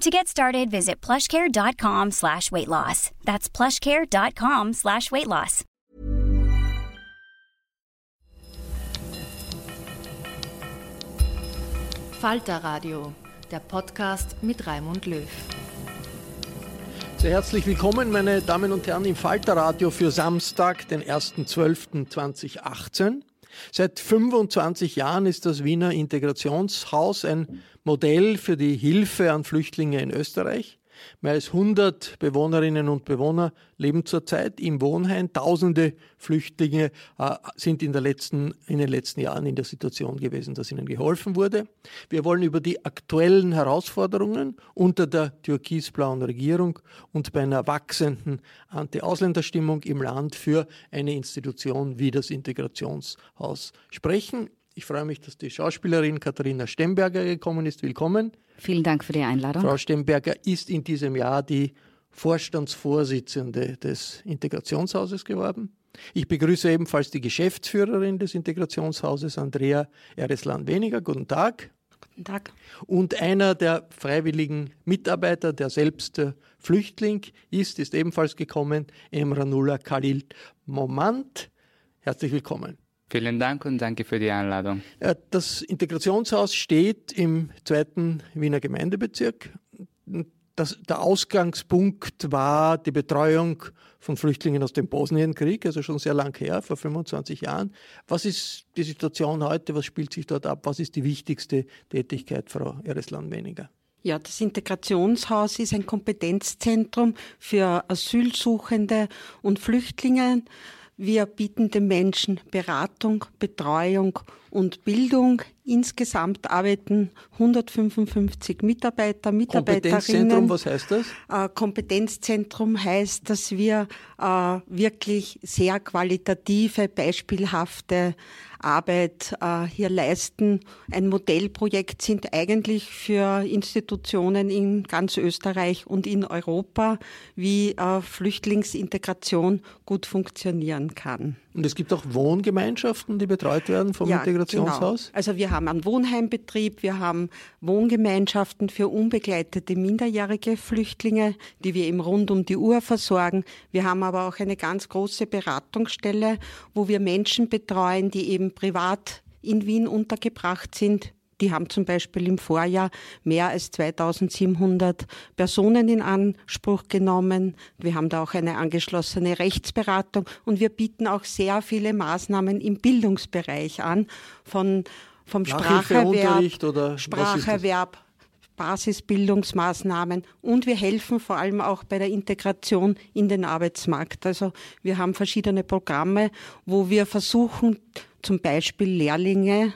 To get started, visit plushcare.com slash weight loss. That's plushcare.com slash weight loss. Falter Radio, der Podcast mit Raimund Löw. Sehr herzlich willkommen, meine Damen und Herren, im Falter Radio für Samstag, den 1.12.2018. Seit 25 Jahren ist das Wiener Integrationshaus ein Modell für die Hilfe an Flüchtlinge in Österreich. Mehr als 100 Bewohnerinnen und Bewohner leben zurzeit im Wohnheim. Tausende Flüchtlinge äh, sind in, letzten, in, den letzten Jahren in der Situation gewesen, dass ihnen geholfen wurde. Wir wollen über die aktuellen Herausforderungen unter der türkisblauen Regierung und bei einer wachsenden Anti-Ausländerstimmung im Land für eine Institution wie das Integrationshaus sprechen. Ich freue mich, dass die Schauspielerin Katharina Stemberger gekommen ist. Willkommen. Vielen Dank für die Einladung. Frau Stemberger ist in diesem Jahr die Vorstandsvorsitzende des Integrationshauses geworden. Ich begrüße ebenfalls die Geschäftsführerin des Integrationshauses, Andrea Ereslan-Weniger. Guten Tag. Guten Tag. Und einer der freiwilligen Mitarbeiter, der selbst Flüchtling ist, ist ebenfalls gekommen, Emranullah Khalil Momant. Herzlich willkommen. Vielen Dank und danke für die Einladung. Äh, das Integrationshaus steht im zweiten Wiener Gemeindebezirk. Das, der Ausgangspunkt war die Betreuung von Flüchtlingen aus dem Bosnienkrieg, also schon sehr lang her, vor 25 Jahren. Was ist die Situation heute? Was spielt sich dort ab? Was ist die wichtigste Tätigkeit, Frau Ereslan-Weniger? Ja, das Integrationshaus ist ein Kompetenzzentrum für Asylsuchende und Flüchtlinge. Wir bieten den Menschen Beratung, Betreuung und Bildung. Insgesamt arbeiten 155 Mitarbeiter, Mitarbeiterinnen. Kompetenzzentrum, was heißt das? Äh, Kompetenzzentrum heißt, dass wir äh, wirklich sehr qualitative, beispielhafte Arbeit äh, hier leisten. Ein Modellprojekt sind eigentlich für Institutionen in ganz Österreich und in Europa, wie Flüchtlingsintegration gut funktionieren kann. Und es gibt auch Wohngemeinschaften, die betreut werden vom ja, Integrationshaus? Genau. Also wir haben einen Wohnheimbetrieb, wir haben Wohngemeinschaften für unbegleitete minderjährige Flüchtlinge, die wir eben rund um die Uhr versorgen. Wir haben aber auch eine ganz große Beratungsstelle, wo wir Menschen betreuen, die eben privat in Wien untergebracht sind, die haben zum Beispiel im Vorjahr mehr als 2700 Personen in Anspruch genommen. Wir haben da auch eine angeschlossene Rechtsberatung und wir bieten auch sehr viele Maßnahmen im Bildungsbereich an, von, vom Spracherwerb, oder Spracherwerb, Basisbildungsmaßnahmen und wir helfen vor allem auch bei der Integration in den Arbeitsmarkt. Also wir haben verschiedene Programme, wo wir versuchen, zum Beispiel Lehrlinge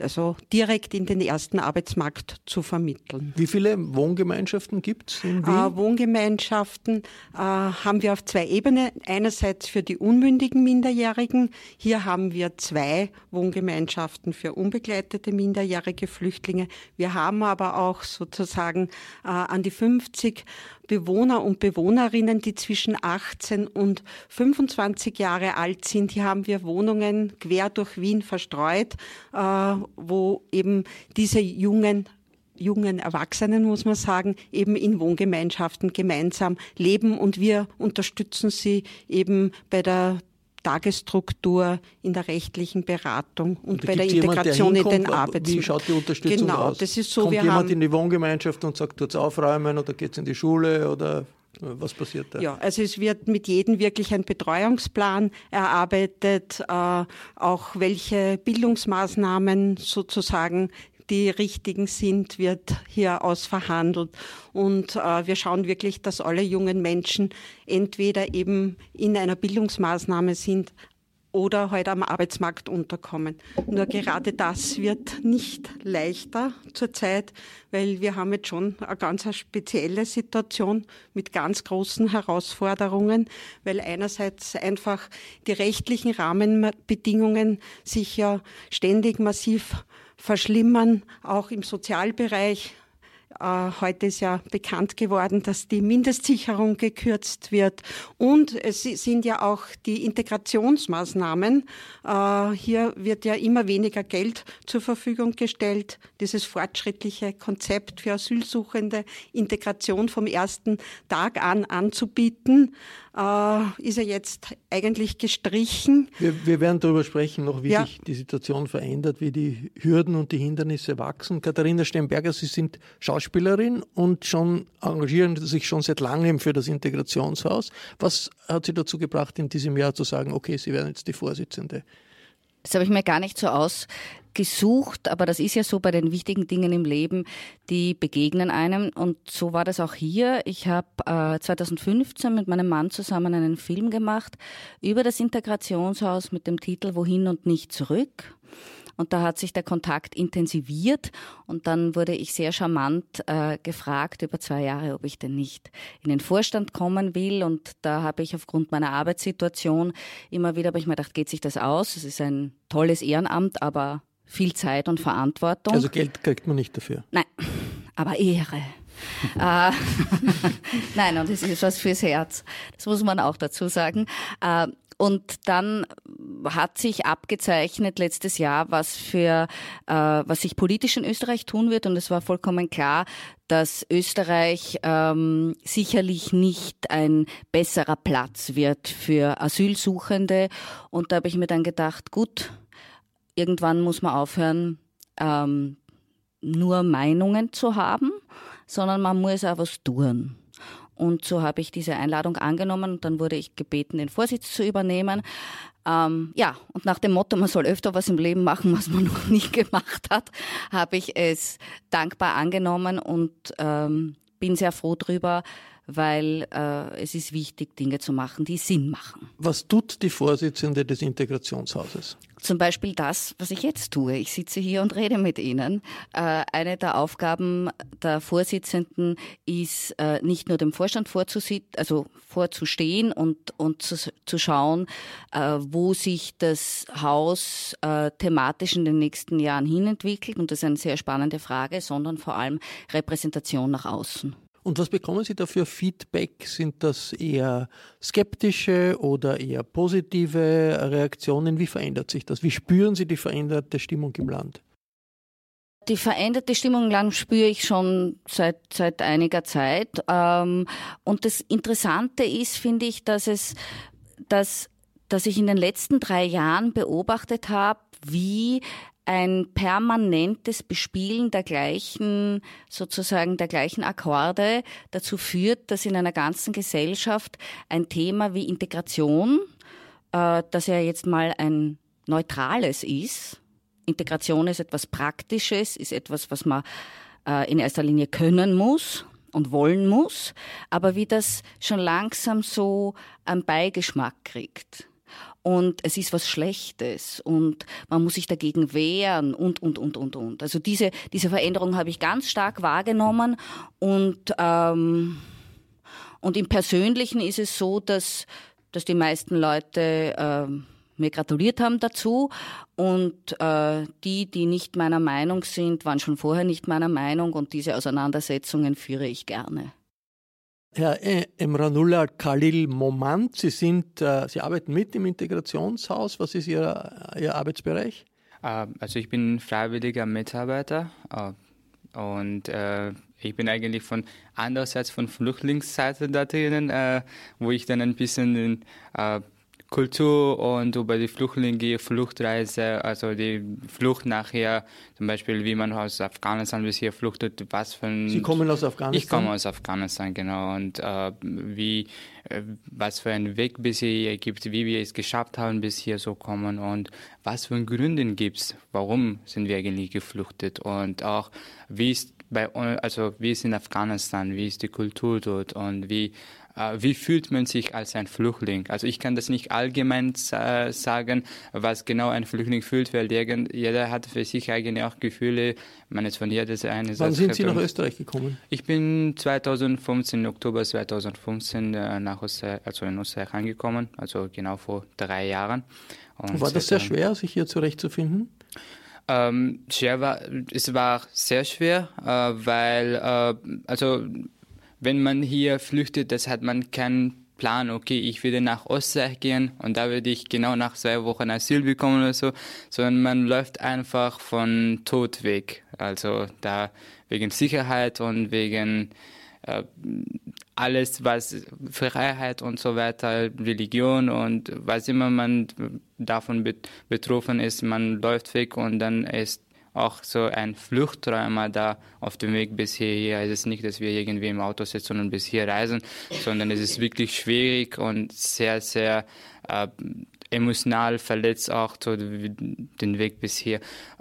also direkt in den ersten Arbeitsmarkt zu vermitteln. Wie viele Wohngemeinschaften gibt es in Wien? Äh, Wohngemeinschaften äh, haben wir auf zwei Ebenen. Einerseits für die unmündigen Minderjährigen. Hier haben wir zwei Wohngemeinschaften für unbegleitete minderjährige Flüchtlinge. Wir haben aber auch sozusagen äh, an die 50 Bewohner und Bewohnerinnen, die zwischen 18 und 25 Jahre alt sind. Hier haben wir Wohnungen quer durch Wien verstreut, äh, wo eben diese jungen jungen Erwachsenen, muss man sagen, eben in Wohngemeinschaften gemeinsam leben und wir unterstützen sie eben bei der Tagesstruktur, in der rechtlichen Beratung und, und bei der Integration jemand, in den Arbeitsmarkt. Wie schaut die Unterstützung genau, aus? Das ist so, Kommt wir jemand haben, in die Wohngemeinschaft und sagt, tut's aufräumen oder geht's in die Schule oder was passiert da? Ja, also es wird mit jedem wirklich ein Betreuungsplan erarbeitet, äh, auch welche Bildungsmaßnahmen sozusagen die richtigen sind, wird hier ausverhandelt. Und äh, wir schauen wirklich, dass alle jungen Menschen entweder eben in einer Bildungsmaßnahme sind, oder heute halt am Arbeitsmarkt unterkommen. Nur gerade das wird nicht leichter zurzeit, weil wir haben jetzt schon eine ganz spezielle Situation mit ganz großen Herausforderungen, weil einerseits einfach die rechtlichen Rahmenbedingungen sich ja ständig massiv verschlimmern, auch im Sozialbereich. Äh, heute ist ja bekannt geworden, dass die Mindestsicherung gekürzt wird. Und es sind ja auch die Integrationsmaßnahmen. Äh, hier wird ja immer weniger Geld zur Verfügung gestellt. Dieses fortschrittliche Konzept für Asylsuchende, Integration vom ersten Tag an anzubieten, äh, ist ja jetzt eigentlich gestrichen. Wir, wir werden darüber sprechen, noch wie ja. sich die Situation verändert, wie die Hürden und die Hindernisse wachsen. Katharina Steinberger, Sie sind Schauspielerin und schon engagieren sich schon seit langem für das Integrationshaus. Was hat Sie dazu gebracht, in diesem Jahr zu sagen, okay, Sie werden jetzt die Vorsitzende? Das habe ich mir gar nicht so ausgesucht, aber das ist ja so bei den wichtigen Dingen im Leben, die begegnen einem. Und so war das auch hier. Ich habe äh, 2015 mit meinem Mann zusammen einen Film gemacht über das Integrationshaus mit dem Titel Wohin und nicht zurück. Und da hat sich der Kontakt intensiviert und dann wurde ich sehr charmant äh, gefragt über zwei Jahre, ob ich denn nicht in den Vorstand kommen will. Und da habe ich aufgrund meiner Arbeitssituation immer wieder, habe ich mir gedacht, geht sich das aus? Es ist ein tolles Ehrenamt, aber viel Zeit und Verantwortung. Also Geld kriegt man nicht dafür? Nein, aber Ehre. äh, Nein, und es ist was fürs Herz. Das muss man auch dazu sagen. Äh, und dann hat sich abgezeichnet letztes Jahr, was für äh, was sich politisch in Österreich tun wird. Und es war vollkommen klar, dass Österreich ähm, sicherlich nicht ein besserer Platz wird für Asylsuchende. Und da habe ich mir dann gedacht, gut, irgendwann muss man aufhören, ähm, nur Meinungen zu haben, sondern man muss auch was tun. Und so habe ich diese Einladung angenommen und dann wurde ich gebeten, den Vorsitz zu übernehmen. Ähm, ja, und nach dem Motto, man soll öfter was im Leben machen, was man noch nie gemacht hat, habe ich es dankbar angenommen und ähm, bin sehr froh drüber, weil äh, es ist wichtig, Dinge zu machen, die Sinn machen. Was tut die Vorsitzende des Integrationshauses? Zum Beispiel das, was ich jetzt tue. Ich sitze hier und rede mit Ihnen. Äh, eine der Aufgaben der Vorsitzenden ist, äh, nicht nur dem Vorstand also vorzustehen und, und zu, zu schauen, äh, wo sich das Haus thematisch in den nächsten Jahren hinentwickelt. Und das ist eine sehr spannende Frage, sondern vor allem Repräsentation nach außen. Und was bekommen Sie da für Feedback? Sind das eher skeptische oder eher positive Reaktionen? Wie verändert sich das? Wie spüren Sie die veränderte Stimmung im Land? Die veränderte Stimmung im Land spüre ich schon seit, seit einiger Zeit. Ähm, und das Interessante ist, finde ich, dass es, dass, dass ich in den letzten drei Jahren beobachtet habe, wie ein permanentes Bespielen der gleichen, sozusagen der gleichen Akkorde dazu führt, dass in einer ganzen Gesellschaft ein Thema wie Integration, äh, das ja jetzt mal ein neutrales ist, Integration ist etwas Praktisches, ist etwas, was man äh, in erster Linie können muss und wollen muss, aber wie das schon langsam so einen Beigeschmack kriegt. Und es ist was Schlechtes und man muss sich dagegen wehren und, und, und, und, und. Also diese, diese Veränderung habe ich ganz stark wahrgenommen und, ähm, und im Persönlichen ist es so, dass, dass die meisten Leute ähm, mir gratuliert haben dazu und äh, die, die nicht meiner Meinung sind, waren schon vorher nicht meiner Meinung und diese Auseinandersetzungen führe ich gerne. Herr Emranullah Khalil Momant, Sie, sind, äh, Sie arbeiten mit im Integrationshaus. Was ist Ihr, Ihr Arbeitsbereich? Äh, also ich bin freiwilliger Mitarbeiter äh, und äh, ich bin eigentlich von andererseits von Flüchtlingsseite da drinnen, äh, wo ich dann ein bisschen äh, Kultur und über die Flüchtlinge, Fluchtreise, also die Flucht nachher, zum Beispiel wie man aus Afghanistan bis hier fluchtet, was für ein... Sie kommen aus Afghanistan? Ich komme aus Afghanistan, genau. Und äh, wie, äh, was für einen Weg bis hier gibt, wie wir es geschafft haben, bis hier so kommen und was für Gründe gibt es, warum sind wir eigentlich gefluchtet und auch wie ist bei also wie ist in Afghanistan, wie ist die Kultur dort und wie wie fühlt man sich als ein Flüchtling? Also ich kann das nicht allgemein sagen, was genau ein Flüchtling fühlt, weil jeder hat für sich eigentlich auch Gefühle. Man ist von jeder eine Wann sind Sie nach Österreich gekommen? Ich bin 2015, Oktober 2015 äh, nach Österreich, also in Österreich angekommen, also genau vor drei Jahren. Und war das sehr schwer, sich hier zurechtzufinden? Ähm, schwer war, es war sehr schwer, äh, weil äh, also wenn man hier flüchtet, das hat man keinen Plan, okay, ich würde nach Österreich gehen und da würde ich genau nach zwei Wochen Asyl bekommen oder so, sondern man läuft einfach von Tod weg. Also da wegen Sicherheit und wegen äh, alles, was Freiheit und so weiter, Religion und was immer man davon betroffen ist, man läuft weg und dann ist auch so ein Fluchtträumer da auf dem Weg bis hierher. Es ist nicht, dass wir irgendwie im Auto sitzen und bis hier reisen, sondern es ist wirklich schwierig und sehr, sehr äh, emotional verletzt auch so den Weg bis hier.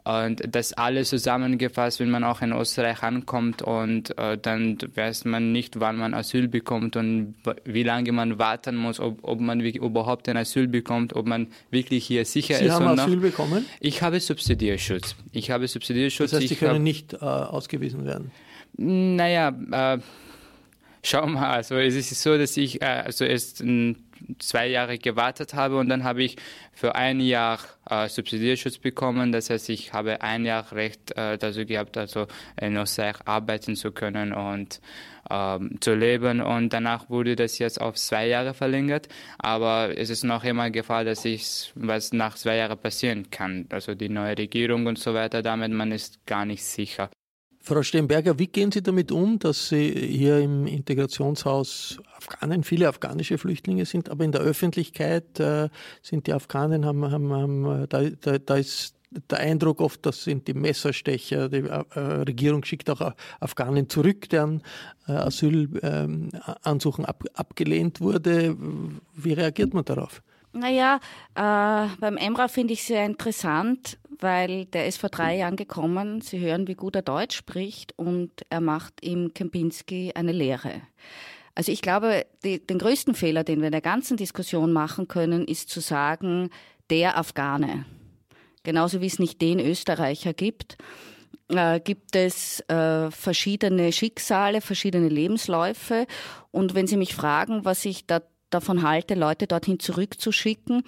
Und das alles zusammengefasst, wenn man auch in Österreich ankommt und äh, dann weiß man nicht, wann man Asyl bekommt und wie lange man warten muss, ob, ob man überhaupt ein Asyl bekommt, ob man wirklich hier sicher Sie ist. Sie haben Asyl nach, bekommen? Ich habe Subsidierschutz. Ich habe Subsidierschutz. Das heißt, Sie können hab, nicht äh, ausgewiesen werden? Naja, äh, schau mal, also es ist so, dass ich äh, also erst zwei Jahre gewartet habe und dann habe ich für ein Jahr äh, Subsidierschutz bekommen. Das heißt, ich habe ein Jahr Recht äh, dazu gehabt, also in Österreich arbeiten zu können und ähm, zu leben. Und danach wurde das jetzt auf zwei Jahre verlängert. Aber es ist noch immer Gefahr, dass ich was nach zwei Jahren passieren kann. Also die neue Regierung und so weiter, damit man ist gar nicht sicher. Frau Steinberger, wie gehen Sie damit um, dass Sie hier im Integrationshaus Afghanen, viele afghanische Flüchtlinge sind, aber in der Öffentlichkeit äh, sind die Afghanen, haben, haben, haben da, da, da, ist der Eindruck oft, das sind die Messerstecher. Die äh, Regierung schickt auch Afghanen zurück, deren äh, Asylansuchen ab, abgelehnt wurde. Wie reagiert man darauf? Naja, äh, beim Emra finde ich sehr interessant, weil der ist vor drei Jahren gekommen. Sie hören, wie gut er Deutsch spricht und er macht im Kempinski eine Lehre. Also ich glaube, die, den größten Fehler, den wir in der ganzen Diskussion machen können, ist zu sagen, der Afghane. Genauso wie es nicht den Österreicher gibt, äh, gibt es äh, verschiedene Schicksale, verschiedene Lebensläufe. Und wenn Sie mich fragen, was ich da davon halte, Leute dorthin zurückzuschicken,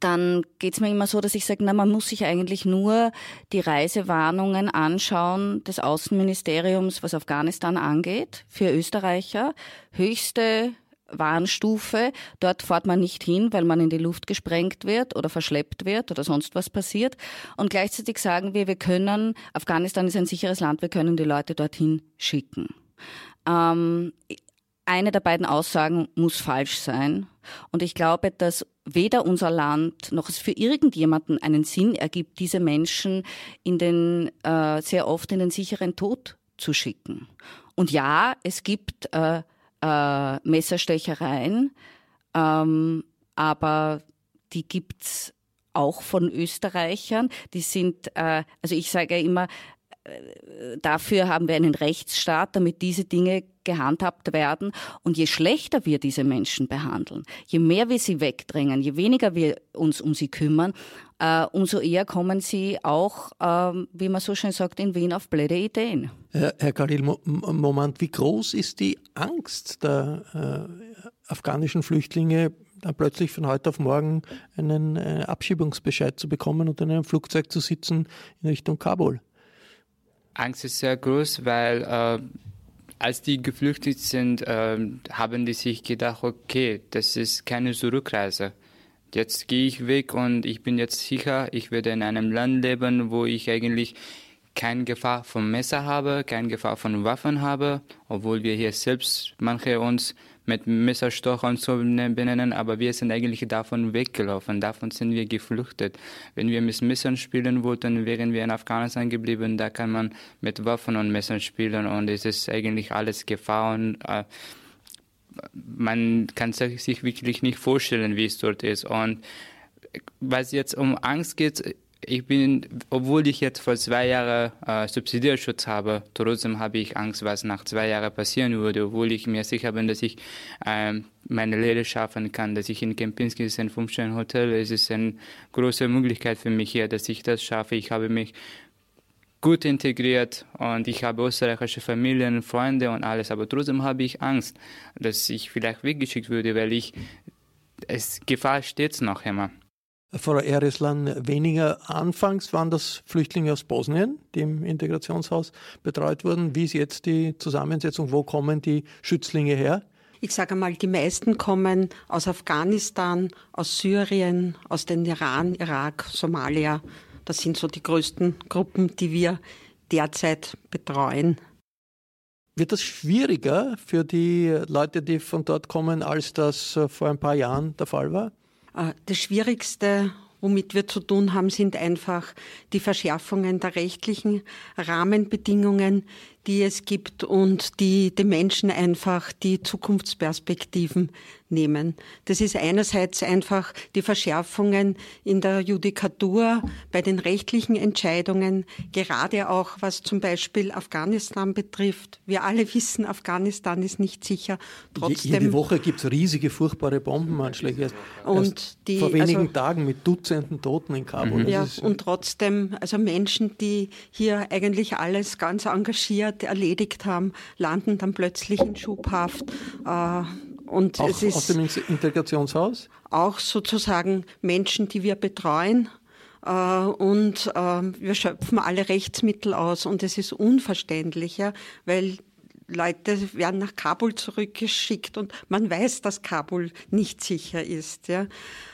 dann geht es mir immer so, dass ich sage, man muss sich eigentlich nur die Reisewarnungen anschauen des Außenministeriums, was Afghanistan angeht, für Österreicher. Höchste Warnstufe. Dort fährt man nicht hin, weil man in die Luft gesprengt wird oder verschleppt wird oder sonst was passiert. Und gleichzeitig sagen wir, wir können, Afghanistan ist ein sicheres Land, wir können die Leute dorthin schicken. Ähm, eine der beiden Aussagen muss falsch sein. Und ich glaube, dass weder unser Land noch es für irgendjemanden einen Sinn ergibt, diese Menschen in den, äh, sehr oft in den sicheren Tod zu schicken. Und ja, es gibt äh, äh, Messerstechereien, ähm, aber die gibt's auch von Österreichern. Die sind, äh, also ich sage immer, dafür haben wir einen Rechtsstaat, damit diese Dinge gehandhabt werden. Und je schlechter wir diese Menschen behandeln, je mehr wir sie wegdrängen, je weniger wir uns um sie kümmern, äh, umso eher kommen sie auch, äh, wie man so schön sagt, in Wien auf blöde Ideen. Herr, Herr Khalil, Moment, wie groß ist die Angst der äh, afghanischen Flüchtlinge, dann plötzlich von heute auf morgen einen äh, Abschiebungsbescheid zu bekommen und in einem Flugzeug zu sitzen in Richtung Kabul? Angst ist sehr groß, weil äh, als die geflüchtet sind, äh, haben die sich gedacht, okay, das ist keine Zurückreise. Jetzt gehe ich weg und ich bin jetzt sicher, ich werde in einem Land leben, wo ich eigentlich keine Gefahr vom Messer habe, keine Gefahr von Waffen habe, obwohl wir hier selbst manche uns mit Messerstochern zu benennen, aber wir sind eigentlich davon weggelaufen, davon sind wir geflüchtet. Wenn wir mit Messern spielen wollten, wären wir in Afghanistan geblieben, da kann man mit Waffen und Messern spielen und es ist eigentlich alles Gefahr und äh, man kann sich wirklich nicht vorstellen, wie es dort ist. Und was jetzt um Angst geht, ich bin, obwohl ich jetzt vor zwei Jahren äh, Subsidiärschutz habe, trotzdem habe ich Angst, was nach zwei Jahren passieren würde, obwohl ich mir sicher bin, dass ich äh, meine Lehre schaffen kann, dass ich in Kempinski ist ein Fünf-Sterne-Hotel, es ist eine große Möglichkeit für mich hier, dass ich das schaffe. Ich habe mich gut integriert und ich habe österreichische Familien, Freunde und alles, aber trotzdem habe ich Angst, dass ich vielleicht weggeschickt würde, weil ich, es, Gefahr steht noch immer. Frau Ereslan, weniger anfangs waren das Flüchtlinge aus Bosnien, die im Integrationshaus betreut wurden. Wie ist jetzt die Zusammensetzung? Wo kommen die Schützlinge her? Ich sage mal, die meisten kommen aus Afghanistan, aus Syrien, aus dem Iran, Irak, Somalia. Das sind so die größten Gruppen, die wir derzeit betreuen. Wird das schwieriger für die Leute, die von dort kommen, als das vor ein paar Jahren der Fall war? Äh, das Schwierigste, womit wir zu tun haben, sind einfach die Verschärfungen der rechtlichen Rahmenbedingungen, die es gibt und die den Menschen einfach die Zukunftsperspektiven nehmen. Das ist einerseits einfach die Verschärfungen in der Judikatur bei den rechtlichen Entscheidungen, gerade auch was zum Beispiel Afghanistan betrifft. Wir alle wissen, Afghanistan ist nicht sicher. Trotzdem, Jede Woche gibt es riesige, furchtbare Bombenanschläge. Und die, vor wenigen also, Tagen mit Dutzenden Toten in Kabul. Mhm. Ja, und trotzdem, also Menschen, die hier eigentlich alles ganz engagiert erledigt haben, landen dann plötzlich in Schubhaft. Äh, und auch es ist aus dem Integrationshaus? Auch sozusagen Menschen, die wir betreuen. Äh, und äh, wir schöpfen alle Rechtsmittel aus. Und es ist unverständlich, ja, weil Leute werden nach Kabul zurückgeschickt und man weiß, dass Kabul nicht sicher ist. Ja.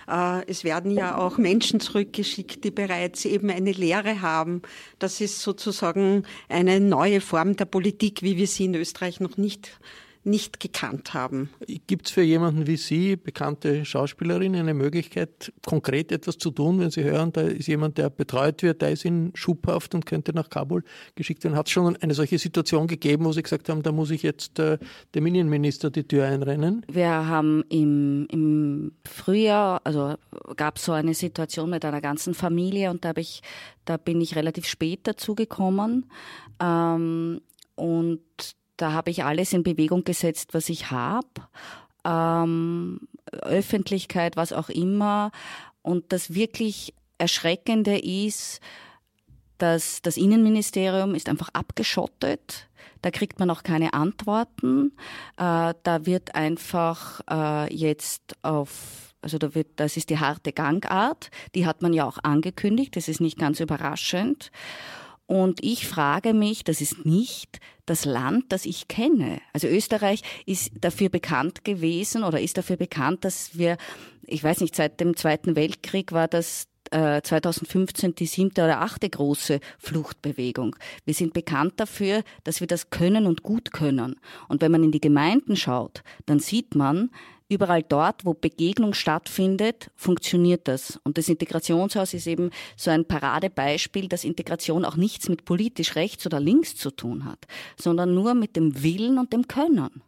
Äh, es werden ja auch Menschen zurückgeschickt, die bereits eben eine Lehre haben. Das ist sozusagen eine neue Form der Politik, wie wir sie in Österreich noch nicht nicht gekannt haben. Gibt es für jemanden wie Sie, bekannte Schauspielerin, eine Möglichkeit, konkret etwas zu tun, wenn Sie hören, da ist jemand, der betreut wird, der ist in Schubhaft und könnte nach Kabul geschickt werden? Hat es schon eine solche Situation gegeben, wo Sie gesagt haben, da muss ich jetzt äh, dem Innenminister die Tür einrennen? Wir haben im, im Frühjahr, also gab es so eine Situation mit einer ganzen Familie und da, ich, da bin ich relativ spät dazu gekommen. Ähm, und da habe ich alles in Bewegung gesetzt, was ich habe. Ähm, Öffentlichkeit, was auch immer. Und das wirklich Erschreckende ist, dass das Innenministerium ist einfach abgeschottet. Da kriegt man auch keine Antworten. Äh, da wird einfach äh, jetzt auf, also da wird, das ist die harte Gangart. Die hat man ja auch angekündigt. Das ist nicht ganz überraschend. Und ich frage mich, das ist nicht das Land, das ich kenne. Also Österreich ist dafür bekannt gewesen oder ist dafür bekannt, dass wir, ich weiß nicht, seit dem Zweiten Weltkrieg war das 2015 äh, die siebte oder achte große Fluchtbewegung. Wir sind bekannt dafür, dass wir das können und gut können. Und wenn man in die Gemeinden schaut, dann sieht man, überall dort, wo Begegnung stattfindet, funktioniert das. Und das Integrationshaus ist eben so ein Paradebeispiel, dass Integration auch nichts mit politisch rechts oder links zu tun hat, sondern nur mit dem Willen und dem Können.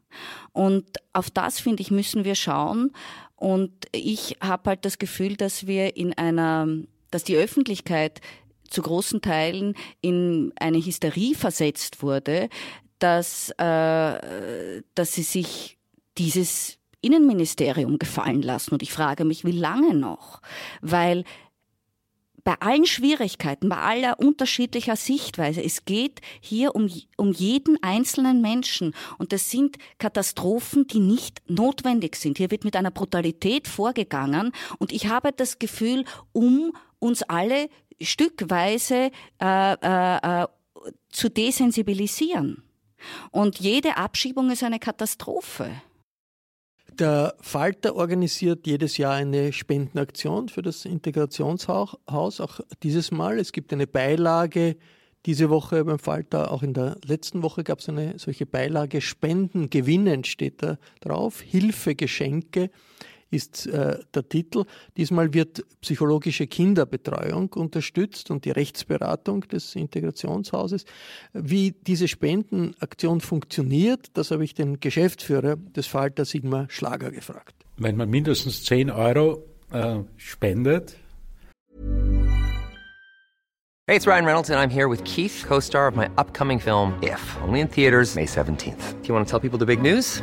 Und auf das, finde ich, müssen wir schauen. Und ich habe halt das Gefühl, dass wir in einer, dass die Öffentlichkeit zu großen Teilen in eine Hysterie versetzt wurde, dass, äh, dass sie sich dieses Innenministerium gefallen lassen. Und ich frage mich, wie lange noch? Weil bei allen Schwierigkeiten, bei aller unterschiedlicher Sichtweise, es geht hier um, um jeden einzelnen Menschen. Und das sind Katastrophen, die nicht notwendig sind. Hier wird mit einer Brutalität vorgegangen. Und ich habe das Gefühl, um uns alle stückweise äh, äh, äh zu desensibilisieren. Und jede Abschiebung ist eine Katastrophe. Der Falter organisiert jedes Jahr eine Spendenaktion für das Integrationshaus, auch dieses Mal. Es gibt eine Beilage diese Woche beim Falter, auch in der letzten Woche gab es eine solche Beilage. Spenden gewinnen steht da drauf. Hilfe, Geschenke ist äh, der Titel. Diesmal wird psychologische Kinderbetreuung unterstützt und die Rechtsberatung des Integrationshauses. Wie diese Spendenaktion funktioniert, das habe ich den Geschäftsführer des Falter Sigmar Schlager gefragt. Wenn man mindestens 10 Euro äh, spendet. Hey, it's Ryan Reynolds and I'm here with Keith, co-star of my upcoming film If, only in theaters May 17th. Do you want to tell people the big news?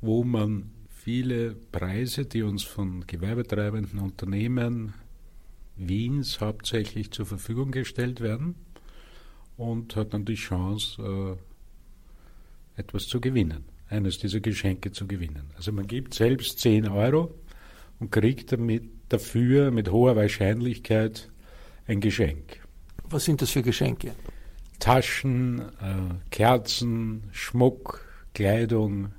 wo man viele Preise, die uns von gewerbetreibenden Unternehmen Wiens hauptsächlich zur Verfügung gestellt werden und hat dann die Chance, äh, etwas zu gewinnen, eines dieser Geschenke zu gewinnen. Also man gibt selbst 10 Euro und kriegt damit dafür mit hoher Wahrscheinlichkeit ein Geschenk. Was sind das für Geschenke? Taschen, äh, Kerzen, Schmuck, Kleidung,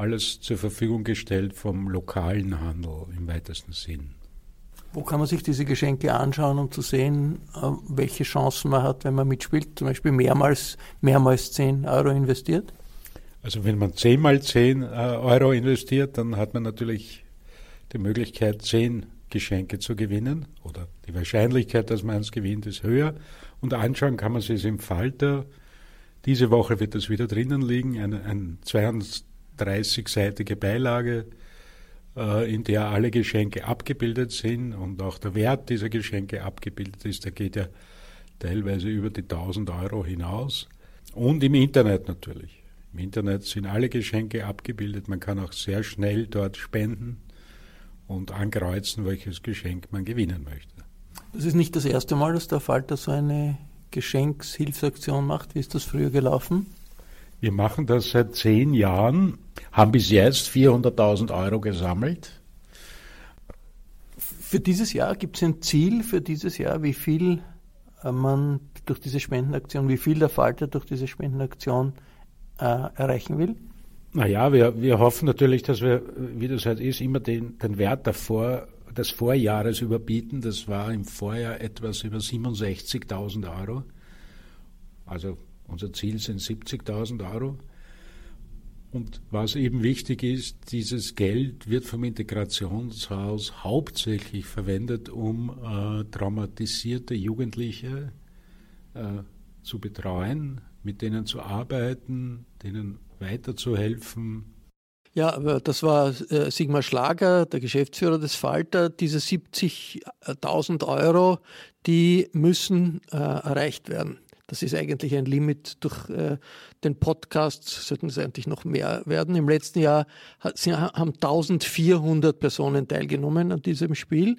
alles zur Verfügung gestellt vom lokalen Handel im weitesten Sinn. Wo kann man sich diese Geschenke anschauen, um zu sehen, äh, welche Chancen man hat, wenn man mitspielt? Zum Beispiel mehrmals, mehrmals 10 Euro investiert? Also wenn man 10 mal 10 äh, Euro investiert, dann hat man natürlich die Möglichkeit, 10 Geschenke zu gewinnen oder die Wahrscheinlichkeit, dass man es gewinnt, ist höher. Und anschauen kann man sich es im Falter. Diese Woche wird das wieder drinnen liegen, ein, ein 30-seitige Beilage, äh, in der alle Geschenke abgebildet sind und auch der Wert dieser Geschenke abgebildet ist. Der geht ja teilweise über die 1000 Euro hinaus. Und im Internet natürlich. Im Internet sind alle Geschenke abgebildet. Man kann auch sehr schnell dort spenden und ankreuzen, welches Geschenk man gewinnen möchte. Das ist nicht das erste Mal, dass der Falter so eine Geschenkshilfsaktion macht. Wie ist das früher gelaufen? Wir machen das seit zehn Jahren, haben bis jetzt 400.000 Euro gesammelt. Für dieses Jahr gibt es ein Ziel für dieses Jahr, wie viel äh, man durch diese Spendenaktion, wie viel der Falter durch diese Spendenaktion äh, erreichen will? Naja, wir, wir hoffen natürlich, dass wir, wie das halt ist, immer den, den Wert davor, des Vorjahres überbieten. Das war im Vorjahr etwas über 67.000 Euro. Also unser Ziel sind 70.000 Euro. Und was eben wichtig ist, dieses Geld wird vom Integrationshaus hauptsächlich verwendet, um äh, traumatisierte Jugendliche äh, zu betreuen, mit denen zu arbeiten, denen weiterzuhelfen. Ja, aber das war äh, Sigmar Schlager, der Geschäftsführer des Falter. Diese 70.000 Euro, die müssen äh, erreicht werden. Das ist eigentlich ein Limit. Durch äh, den Podcast sollten es eigentlich noch mehr werden. Im letzten Jahr haben 1400 Personen teilgenommen an diesem Spiel.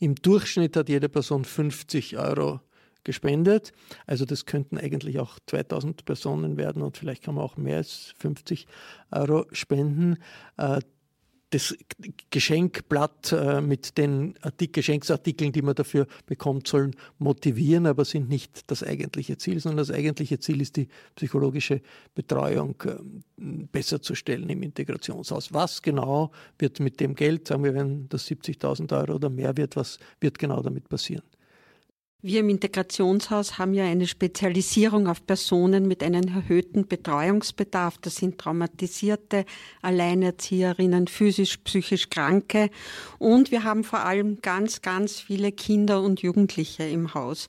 Im Durchschnitt hat jede Person 50 Euro gespendet. Also das könnten eigentlich auch 2000 Personen werden und vielleicht kann man auch mehr als 50 Euro spenden. Das Geschenkblatt äh, mit den Geschenksartikeln, die man dafür bekommt, sollen motivieren, aber sind nicht das eigentliche Ziel, sondern das eigentliche Ziel ist die psychologische Betreuung äh, besser zu stellen im Integrationshaus. Was genau wird mit dem Geld, sagen wir, wenn das 70.000 Euro oder mehr wird, was wird genau damit passieren? Wir im Integrationshaus haben ja eine Spezialisierung auf Personen mit einem erhöhten Betreuungsbedarf. Das sind traumatisierte Alleinerzieherinnen, physisch, psychisch Kranke. Und wir haben vor allem ganz, ganz viele Kinder und Jugendliche im Haus.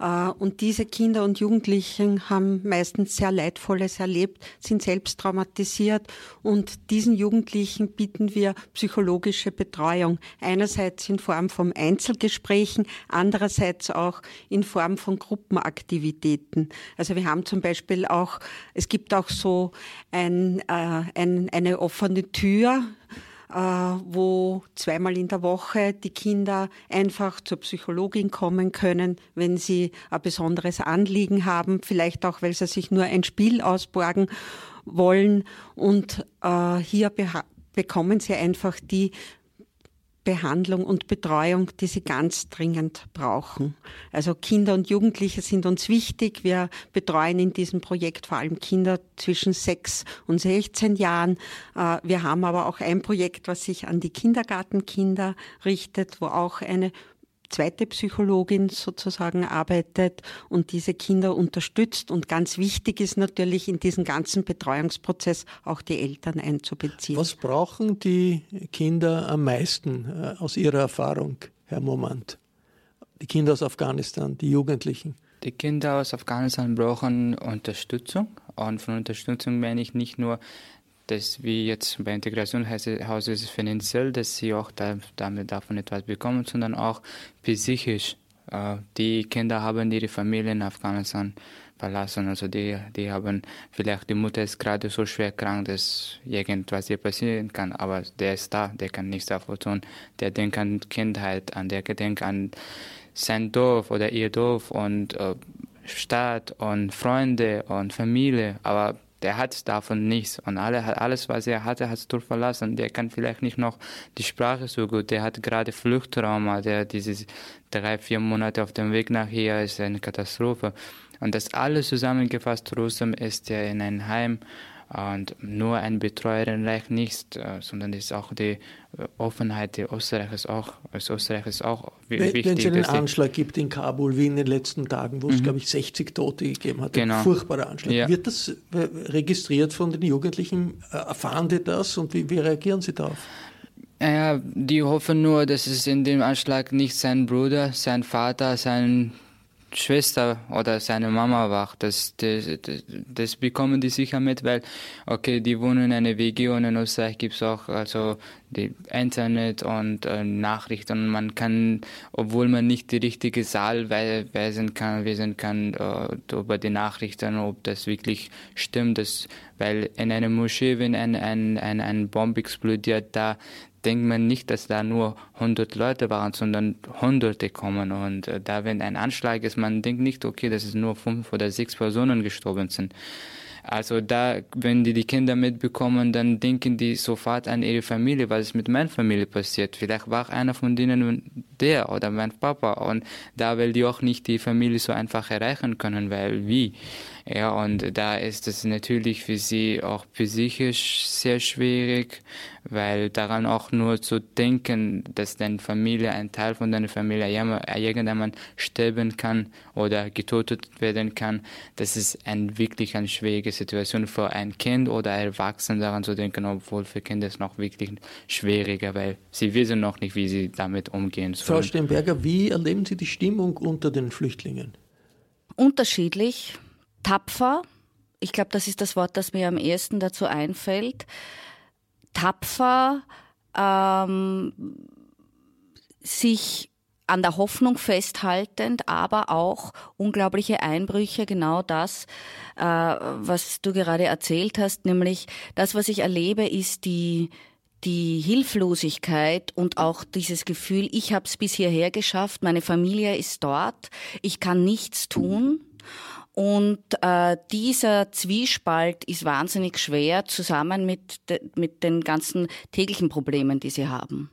Äh, und diese Kinder und Jugendlichen haben meistens sehr Leidvolles erlebt, sind selbst traumatisiert. Und diesen Jugendlichen bieten wir psychologische Betreuung. Einerseits in Form von Einzelgesprächen, andererseits auch auch in Form von Gruppenaktivitäten. Also wir haben zum Beispiel auch, es gibt auch so ein, äh, ein, eine offene Tür, äh, wo zweimal in der Woche die Kinder einfach zur Psychologin kommen können, wenn sie ein besonderes Anliegen haben, vielleicht auch, weil sie sich nur ein Spiel ausborgen wollen. Und äh, hier bekommen sie einfach die Behandlung und Betreuung, die sie ganz dringend brauchen. Also Kinder und Jugendliche sind uns wichtig. Wir betreuen in diesem Projekt vor allem Kinder zwischen sechs und 16 Jahren. Äh, wir haben aber auch ein Projekt, was sich an die Kindergartenkinder richtet, wo auch eine zweite Psychologin sozusagen arbeitet und diese Kinder unterstützt. Und ganz wichtig ist natürlich in diesen ganzen Betreuungsprozess auch die Eltern einzubeziehen. Was brauchen die Kinder am meisten äh, aus Ihrer Erfahrung, Herr Momant? Die Kinder aus Afghanistan, die Jugendlichen? Die Kinder aus Afghanistan brauchen Unterstützung. Und von Unterstützung meine ich nicht nur dass wie jetzt bei Integration ist es finanziell, dass sie auch da, damit davon etwas bekommen, sondern auch psychisch. Äh, die Kinder haben ihre Familie in Afghanistan verlassen, also die, die haben vielleicht die Mutter ist gerade so schwer krank, dass irgendwas ihr passieren kann, aber der ist da, der kann nichts dafür tun. Der denkt an Kindheit, an der denkt an sein Dorf oder ihr Dorf und äh, Stadt und Freunde und Familie, aber der hat davon nichts. Und alle, alles, was er hatte, hat er verlassen. Der kann vielleicht nicht noch die Sprache so gut. Der hat gerade Fluchttrauma. Der diese drei, vier Monate auf dem Weg nach hier ist eine Katastrophe. Und das alles zusammengefasst, trotzdem ist er in ein Heim und nur ein Betreuerin reicht nicht, äh, sondern es ist auch die äh, Offenheit der Österreich ist auch, als Österreich ist auch wichtig. Wenn es einen Anschlag gibt in Kabul, wie in den letzten Tagen, wo es, mhm. glaube ich, 60 Tote gegeben hat, genau. ein furchtbarer Anschlag. Ja. Wird das äh, registriert von den Jugendlichen? Erfahren die das und wie, wie reagieren sie darauf? Ja, die hoffen nur, dass es in dem Anschlag nicht sein Bruder, sein Vater, sein Schwester oder seine Mama war. Das, das, das, bekommen die sicher mit, weil, okay, die wohnen in einer WG und in Österreich gibt es auch also die Internet und äh, Nachrichten. Man kann, obwohl man nicht die richtige Saal weisen kann, wissen kann äh, über die Nachrichten, ob das wirklich stimmt. Das, weil in einer Moschee, wenn ein, ein, ein, ein Bomb explodiert, da denkt man nicht, dass da nur 100 Leute waren, sondern Hunderte kommen. Und äh, da, wenn ein Anschlag ist, man denkt nicht, okay, dass es nur fünf oder sechs Personen gestorben sind. Also da, wenn die die Kinder mitbekommen, dann denken die sofort an ihre Familie, was ist mit meiner Familie passiert. Vielleicht war einer von denen der oder mein Papa. Und da will die auch nicht die Familie so einfach erreichen können, weil wie? Ja, und da ist es natürlich für sie auch psychisch sehr schwierig, weil daran auch nur zu denken, dass deine Familie, ein Teil von deiner Familie irgendwann sterben kann oder getötet werden kann, das ist ein, wirklich eine schwierige Situation für ein Kind oder Erwachsene daran zu denken, obwohl für Kinder ist es noch wirklich schwieriger, weil sie wissen noch nicht, wie sie damit umgehen sollen. Frau Steinberger, wie erleben Sie die Stimmung unter den Flüchtlingen? Unterschiedlich tapfer. Ich glaube, das ist das Wort, das mir am ehesten dazu einfällt. Tapfer, ähm, sich an der Hoffnung festhaltend, aber auch unglaubliche Einbrüche, genau das, äh, was du gerade erzählt hast, nämlich das, was ich erlebe, ist die die Hilflosigkeit und auch dieses Gefühl, ich habe es bis hierher geschafft, meine Familie ist dort, ich kann nichts tun. Und äh, dieser Zwiespalt ist wahnsinnig schwer zusammen mit, de, mit den ganzen täglichen Problemen, die sie haben.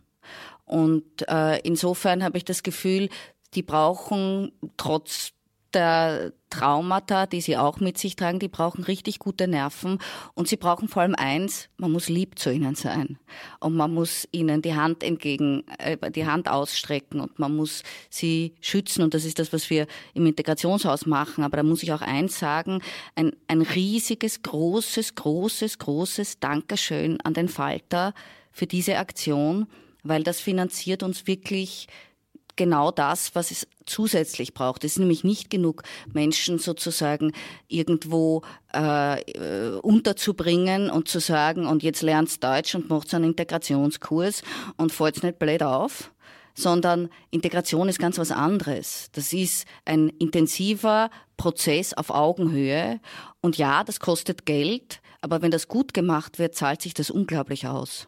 Und äh, insofern habe ich das Gefühl, die brauchen trotz der Traumata, die sie auch mit sich tragen, die brauchen richtig gute Nerven. Und sie brauchen vor allem eins, man muss lieb zu ihnen sein. Und man muss ihnen die Hand entgegen, äh, die Hand ausstrecken und man muss sie schützen. Und das ist das, was wir im Integrationshaus machen. Aber da muss ich auch eins sagen, ein, ein riesiges, großes, großes, großes Dankeschön an den Falter für diese Aktion, weil das finanziert uns wirklich genau das, was es zusätzlich braucht. Es ist nämlich nicht genug, Menschen sozusagen irgendwo äh, unterzubringen und zu sagen, und jetzt lernst Deutsch und macht einen Integrationskurs und fällt nicht blöd auf, sondern Integration ist ganz was anderes. Das ist ein intensiver Prozess auf Augenhöhe. Und ja, das kostet Geld, aber wenn das gut gemacht wird, zahlt sich das unglaublich aus.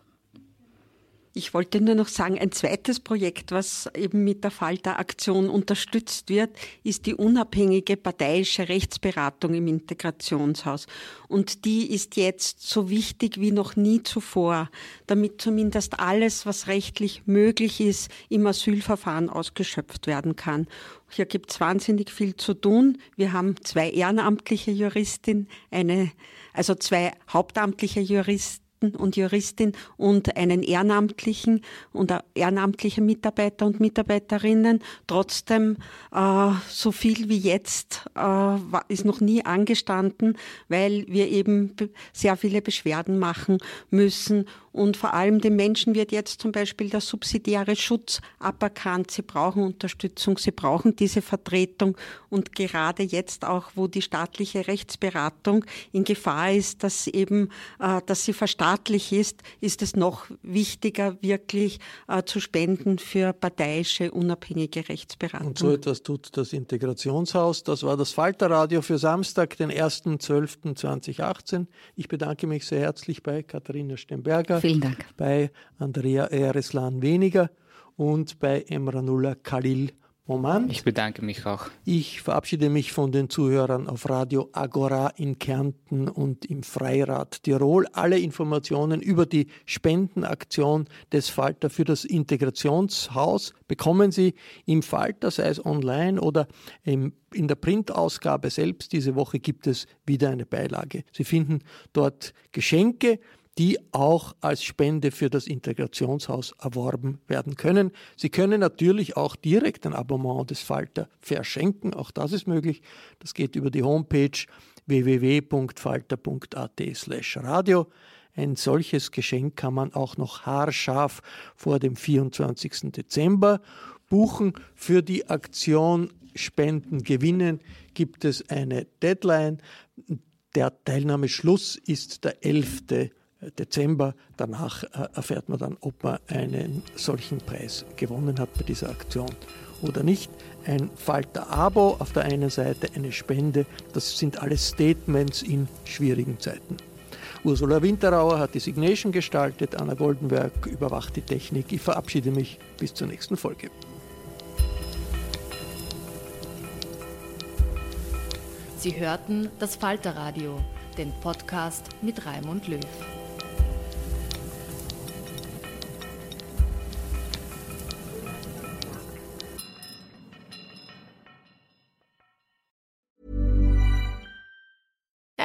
Ich wollte nur noch sagen, ein zweites Projekt, was eben mit der Falter-Aktion unterstützt wird, ist die unabhängige parteiische Rechtsberatung im Integrationshaus. Und die ist jetzt so wichtig wie noch nie zuvor, damit zumindest alles, was rechtlich möglich ist, im Asylverfahren ausgeschöpft werden kann. Hier gibt es wahnsinnig viel zu tun. Wir haben zwei ehrenamtliche Juristinnen, eine, also zwei hauptamtliche Juristen, Juristen und Juristin und einen ehrenamtlichen und ehrenamtliche Mitarbeiter und Mitarbeiterinnen. Trotzdem äh, so viel wie jetzt äh, ist noch nie angestanden, weil wir eben sehr viele Beschwerden machen müssen und vor allem den Menschen wird jetzt zum Beispiel der subsidiäre Schutz aberkannt. Sie brauchen Unterstützung, sie brauchen diese Vertretung. Und gerade jetzt auch, wo die staatliche Rechtsberatung in Gefahr ist, dass eben, äh, dass sie verstaatlich ist, ist es noch wichtiger, wirklich äh, zu spenden für parteiische, unabhängige Rechtsberatung. Und so etwas tut das Integrationshaus. Das war das Falterradio für Samstag, den 1.12.2018. Ich bedanke mich sehr herzlich bei Katharina Stemberger. Vielen Dank. Bei Andrea Ereslan weniger und bei Emranullah Khalil Moment. Ich bedanke mich auch. Ich verabschiede mich von den Zuhörern auf Radio Agora in Kärnten und im Freirad Tirol. Alle Informationen über die Spendenaktion des Falter für das Integrationshaus bekommen Sie im Falter, sei es online oder in der Printausgabe selbst. Diese Woche gibt es wieder eine Beilage. Sie finden dort Geschenke die auch als Spende für das Integrationshaus erworben werden können. Sie können natürlich auch direkt ein Abonnement des Falter verschenken, auch das ist möglich. Das geht über die Homepage www.falter.at/radio. Ein solches Geschenk kann man auch noch haarscharf vor dem 24. Dezember buchen. Für die Aktion Spenden gewinnen gibt es eine Deadline. Der Teilnahmeschluss ist der 11. Dezember. Dezember. Danach äh, erfährt man dann, ob man einen solchen Preis gewonnen hat bei dieser Aktion oder nicht. Ein Falter-Abo auf der einen Seite, eine Spende, das sind alles Statements in schwierigen Zeiten. Ursula Winterauer hat die Signation gestaltet, Anna Goldenberg überwacht die Technik. Ich verabschiede mich bis zur nächsten Folge. Sie hörten das Falterradio, den Podcast mit Raimund Löw.